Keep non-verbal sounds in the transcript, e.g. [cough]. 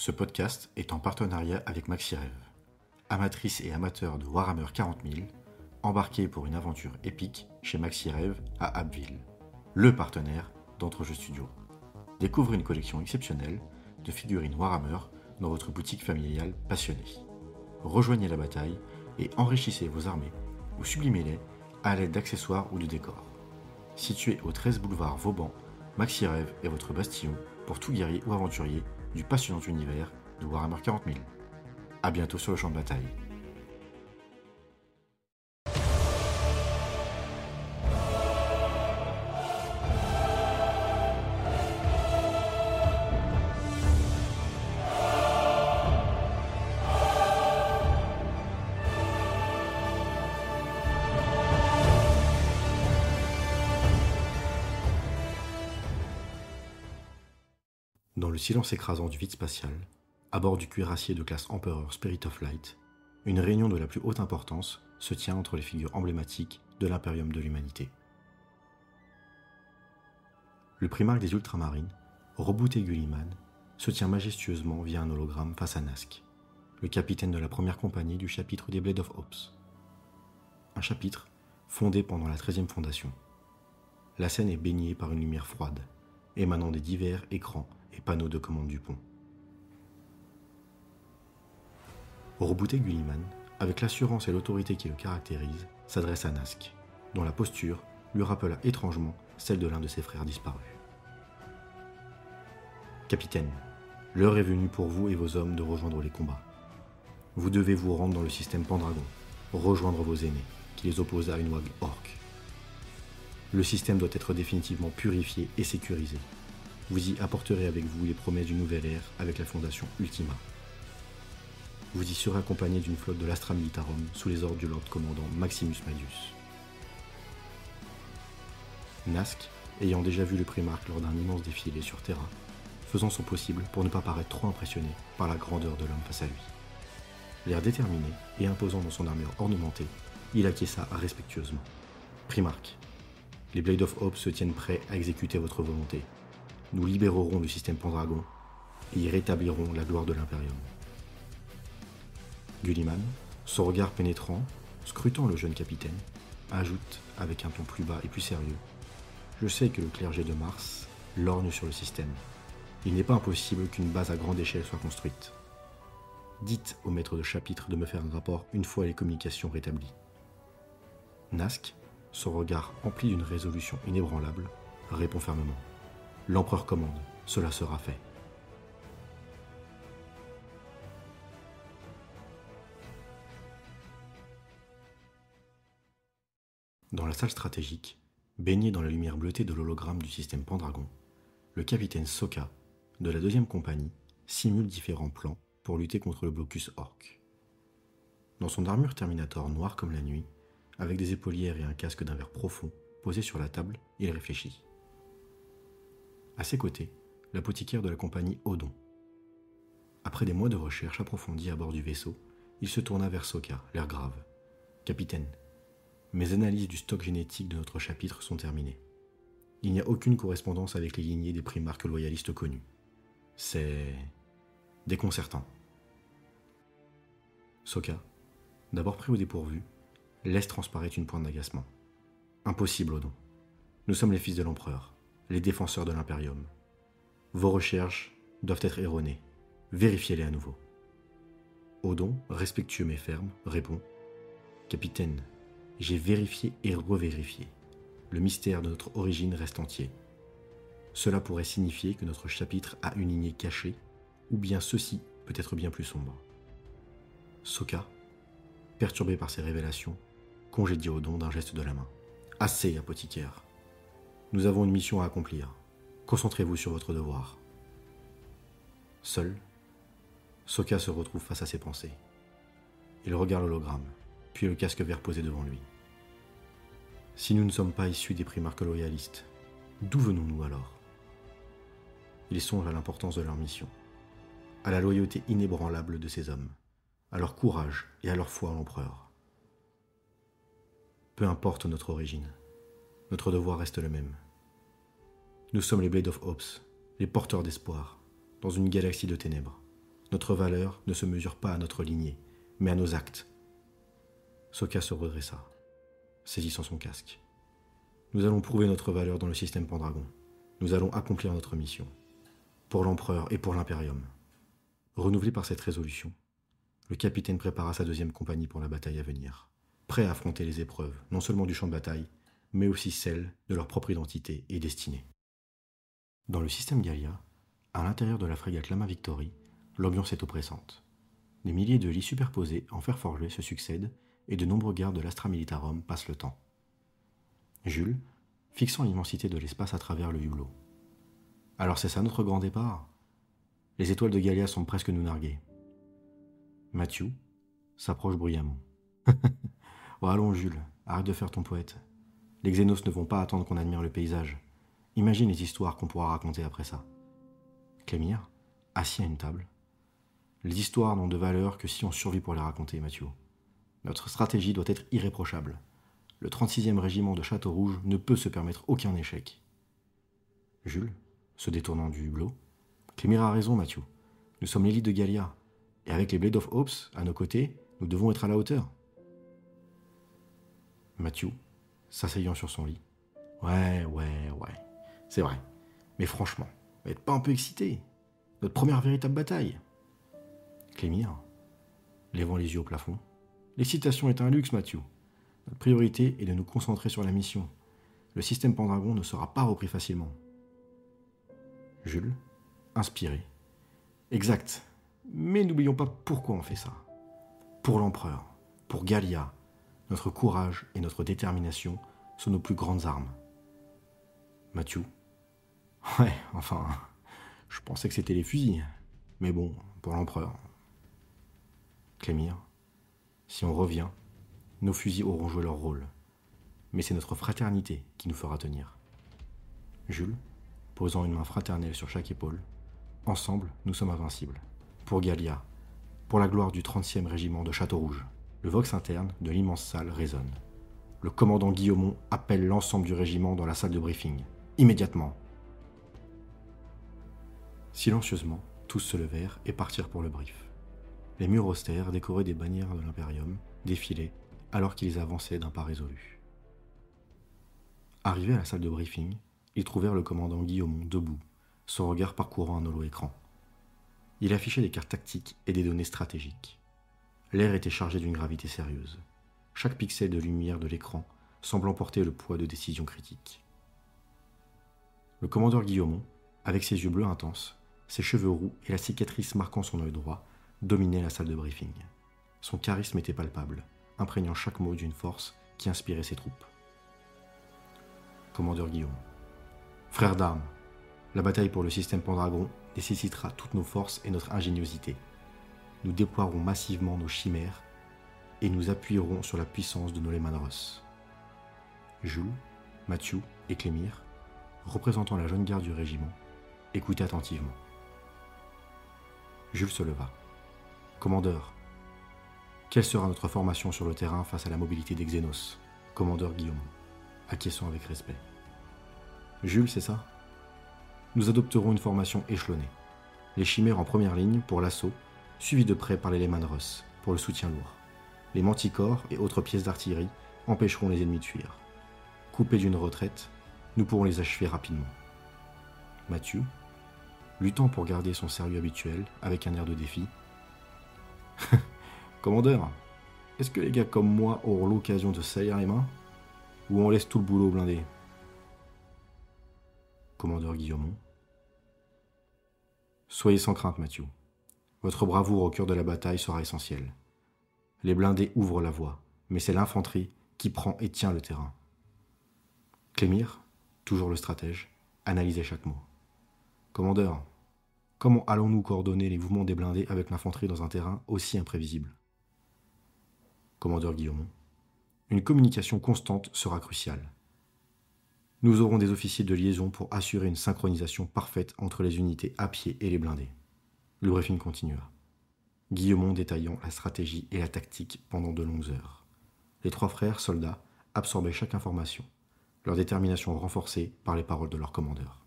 Ce podcast est en partenariat avec MaxiRev. Amatrice et amateur de Warhammer 40 000, embarquez pour une aventure épique chez MaxiRev à Abbeville, le partenaire d'Entrejeux Studio. Découvrez une collection exceptionnelle de figurines Warhammer dans votre boutique familiale passionnée. Rejoignez la bataille et enrichissez vos armées ou sublimez-les à l'aide d'accessoires ou de décors. Situé au 13 boulevard Vauban, MaxiRev est votre bastion pour tout guerrier ou aventurier du passionnant univers de Warhammer 40 000. A bientôt sur le champ de bataille. Dans le silence écrasant du vide spatial, à bord du cuirassier de classe Empereur Spirit of Light, une réunion de la plus haute importance se tient entre les figures emblématiques de l'impérium de l'humanité. Le primarque des Ultramarines, Roboute Gulliman, se tient majestueusement via un hologramme face à Nask, le capitaine de la première compagnie du chapitre des Blade of Hopes. Un chapitre fondé pendant la 13e fondation. La scène est baignée par une lumière froide, émanant des divers écrans et panneaux de commande du pont. Robouté Gulliman, avec l'assurance et l'autorité qui le caractérisent, s'adresse à Nask, dont la posture lui rappela étrangement celle de l'un de ses frères disparus. Capitaine, l'heure est venue pour vous et vos hommes de rejoindre les combats. Vous devez vous rendre dans le système Pendragon, rejoindre vos aînés, qui les opposent à une wag orque. Le système doit être définitivement purifié et sécurisé, vous y apporterez avec vous les promesses d'une nouvelle ère avec la fondation Ultima. Vous y serez accompagné d'une flotte de l'Astra Militarum sous les ordres du Lord Commandant Maximus Madius. Nask, ayant déjà vu le Primarque lors d'un immense défilé sur Terra, faisant son possible pour ne pas paraître trop impressionné par la grandeur de l'homme face à lui. L'air déterminé et imposant dans son armure ornementée, il acquiesça respectueusement. Primarque, les Blade of Hope se tiennent prêts à exécuter votre volonté nous libérerons le système Pendragon et y rétablirons la gloire de l'Imperium. Gulliman, son regard pénétrant, scrutant le jeune capitaine, ajoute avec un ton plus bas et plus sérieux Je sais que le clergé de Mars lorgne sur le système. Il n'est pas impossible qu'une base à grande échelle soit construite. Dites au maître de chapitre de me faire un rapport une fois les communications rétablies. Nask, son regard empli d'une résolution inébranlable, répond fermement. L'empereur commande, cela sera fait. Dans la salle stratégique, baigné dans la lumière bleutée de l'hologramme du système Pendragon, le capitaine Soka, de la deuxième compagnie, simule différents plans pour lutter contre le blocus orc. Dans son armure Terminator noire comme la nuit, avec des épaulières et un casque d'un verre profond posé sur la table, il réfléchit. À ses côtés, l'apothicaire de la compagnie Odon. Après des mois de recherche approfondies à bord du vaisseau, il se tourna vers Soka, l'air grave. Capitaine, mes analyses du stock génétique de notre chapitre sont terminées. Il n'y a aucune correspondance avec les lignées des primarques loyalistes connus. C'est déconcertant. Soka, d'abord pris au dépourvu, laisse transparaître une pointe d'agacement. Impossible, Odon. Nous sommes les fils de l'empereur les défenseurs de l'Imperium. Vos recherches doivent être erronées. Vérifiez-les à nouveau. Odon, respectueux mais ferme, répond Capitaine, j'ai vérifié et revérifié. Le mystère de notre origine reste entier. Cela pourrait signifier que notre chapitre a une lignée cachée, ou bien ceci peut être bien plus sombre. Soka, perturbé par ces révélations, congédie Odon d'un geste de la main. Assez, apothicaire. Nous avons une mission à accomplir. Concentrez-vous sur votre devoir. Seul, Soka se retrouve face à ses pensées. Il regarde l'hologramme, puis le casque vert posé devant lui. Si nous ne sommes pas issus des primarques loyalistes, d'où venons-nous alors? Il songe à l'importance de leur mission, à la loyauté inébranlable de ces hommes, à leur courage et à leur foi en l'empereur. Peu importe notre origine, notre devoir reste le même. Nous sommes les Blade of Hopes, les porteurs d'espoir, dans une galaxie de ténèbres. Notre valeur ne se mesure pas à notre lignée, mais à nos actes. Soka se redressa, saisissant son casque. Nous allons prouver notre valeur dans le système Pendragon. Nous allons accomplir notre mission. Pour l'empereur et pour l'impérium. Renouvelé par cette résolution, le capitaine prépara sa deuxième compagnie pour la bataille à venir, prêt à affronter les épreuves, non seulement du champ de bataille, mais aussi celles de leur propre identité et destinée. Dans le système Gallia, à l'intérieur de la frégate Lama Victory, l'ambiance est oppressante. Des milliers de lits superposés en fer forgé se succèdent et de nombreux gardes de l'Astra Militarum passent le temps. Jules, fixant l'immensité de l'espace à travers le hublot. Alors c'est ça notre grand départ? Les étoiles de Gallia sont presque nous narguer. Mathieu s'approche bruyamment. [laughs] oh, allons, Jules, arrête de faire ton poète. Les Xénos ne vont pas attendre qu'on admire le paysage. Imagine les histoires qu'on pourra raconter après ça. Clémire, assis à une table. Les histoires n'ont de valeur que si on survit pour les raconter, Mathieu. Notre stratégie doit être irréprochable. Le 36e régiment de Château-Rouge ne peut se permettre aucun échec. Jules, se détournant du hublot. Clémire a raison, Mathieu. Nous sommes l'élite de Gallia. Et avec les Blade of Hopes à nos côtés, nous devons être à la hauteur. Mathieu, s'asseyant sur son lit. Ouais, ouais, ouais. C'est vrai. Mais franchement, n'êtes pas un peu excité? Notre première véritable bataille. Clémire, levant les yeux au plafond. L'excitation est un luxe, Mathieu. Notre priorité est de nous concentrer sur la mission. Le système Pendragon ne sera pas repris facilement. Jules, inspiré. Exact. Mais n'oublions pas pourquoi on fait ça. Pour l'empereur, pour Gallia, notre courage et notre détermination sont nos plus grandes armes. Mathieu? Ouais, enfin, je pensais que c'était les fusils. Mais bon, pour l'empereur. Clémire? Si on revient, nos fusils auront joué leur rôle. Mais c'est notre fraternité qui nous fera tenir. Jules, posant une main fraternelle sur chaque épaule, ensemble, nous sommes invincibles. Pour Gallia, pour la gloire du 30e régiment de Château-Rouge, le vox interne de l'immense salle résonne. Le commandant Guillaumont appelle l'ensemble du régiment dans la salle de briefing. Immédiatement. Silencieusement, tous se levèrent et partirent pour le brief. Les murs austères, décorés des bannières de l'Imperium, défilaient alors qu'ils avançaient d'un pas résolu. Arrivés à la salle de briefing, ils trouvèrent le commandant Guillaumont debout, son regard parcourant un holo-écran. Il affichait des cartes tactiques et des données stratégiques. L'air était chargé d'une gravité sérieuse. Chaque pixel de lumière de l'écran semblant porter le poids de décisions critiques. Le commandeur Guillaumont, avec ses yeux bleus intenses, ses cheveux roux et la cicatrice marquant son œil droit, dominait la salle de briefing. Son charisme était palpable, imprégnant chaque mot d'une force qui inspirait ses troupes. Commandeur Guillaume. Frères d'armes, la bataille pour le système Pendragon nécessitera toutes nos forces et notre ingéniosité. Nous déploierons massivement nos chimères et nous appuierons sur la puissance de nos Lemanros. Jules, Mathieu et Clémire, représentant la jeune garde du régiment, écoutaient attentivement. Jules se leva. Commandeur, quelle sera notre formation sur le terrain face à la mobilité des Xénos? Commandeur Guillaume, acquiesçant avec respect. Jules, c'est ça? Nous adopterons une formation échelonnée. Les chimères en première ligne pour l'assaut, suivis de près par les Lemanros pour le soutien lourd. Les manticores et autres pièces d'artillerie empêcheront les ennemis de fuir. Coupés d'une retraite, nous pourrons les achever rapidement. Mathieu, luttant pour garder son sérieux habituel avec un air de défi, [laughs] Commandeur, est-ce que les gars comme moi auront l'occasion de salir les mains Ou on laisse tout le boulot blindé? Commandeur Guillaumont. Soyez sans crainte, Mathieu. Votre bravoure au cœur de la bataille sera essentielle. Les blindés ouvrent la voie, mais c'est l'infanterie qui prend et tient le terrain. Clémire, toujours le stratège, analysait chaque mot. Commandeur, Comment allons-nous coordonner les mouvements des blindés avec l'infanterie dans un terrain aussi imprévisible? Commandeur Guillaume, une communication constante sera cruciale. Nous aurons des officiers de liaison pour assurer une synchronisation parfaite entre les unités à pied et les blindés. Le briefing continua. Guillaumont détaillant la stratégie et la tactique pendant de longues heures. Les trois frères soldats absorbaient chaque information, leur détermination renforcée par les paroles de leur commandeur.